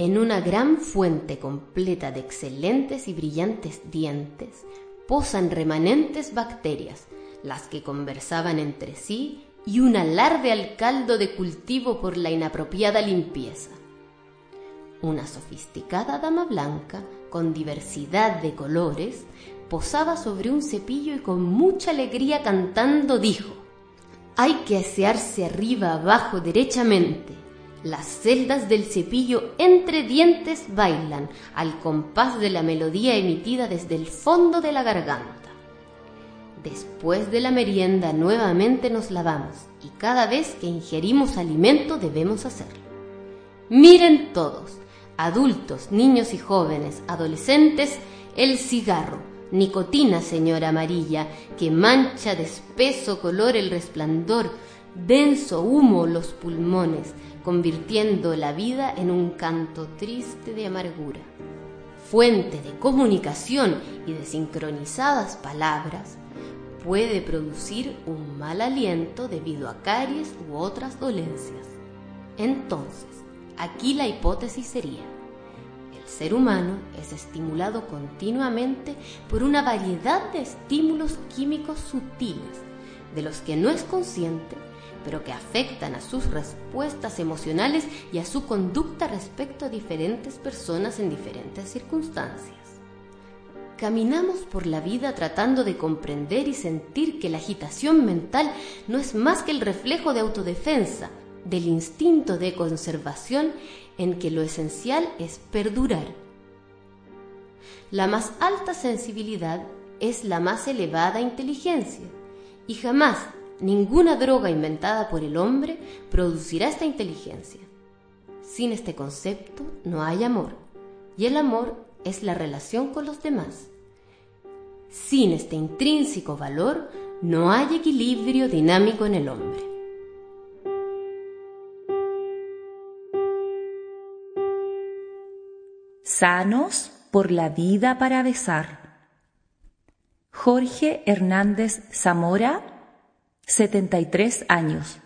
En una gran fuente completa de excelentes y brillantes dientes posan remanentes bacterias, las que conversaban entre sí y un alarde al caldo de cultivo por la inapropiada limpieza. Una sofisticada dama blanca, con diversidad de colores, posaba sobre un cepillo y con mucha alegría cantando dijo, hay que asearse arriba, abajo, derechamente. Las celdas del cepillo entre dientes bailan al compás de la melodía emitida desde el fondo de la garganta. Después de la merienda nuevamente nos lavamos y cada vez que ingerimos alimento debemos hacerlo. Miren todos, adultos, niños y jóvenes, adolescentes, el cigarro, nicotina, señora amarilla, que mancha de espeso color el resplandor, denso humo los pulmones, convirtiendo la vida en un canto triste de amargura. Fuente de comunicación y de sincronizadas palabras, puede producir un mal aliento debido a caries u otras dolencias. Entonces, aquí la hipótesis sería, el ser humano es estimulado continuamente por una variedad de estímulos químicos sutiles, de los que no es consciente, pero que afectan a sus respuestas emocionales y a su conducta respecto a diferentes personas en diferentes circunstancias. Caminamos por la vida tratando de comprender y sentir que la agitación mental no es más que el reflejo de autodefensa, del instinto de conservación en que lo esencial es perdurar. La más alta sensibilidad es la más elevada inteligencia y jamás ninguna droga inventada por el hombre producirá esta inteligencia. Sin este concepto no hay amor y el amor es la relación con los demás. Sin este intrínseco valor, no hay equilibrio dinámico en el hombre. Sanos por la vida para besar. Jorge Hernández Zamora, 73 años.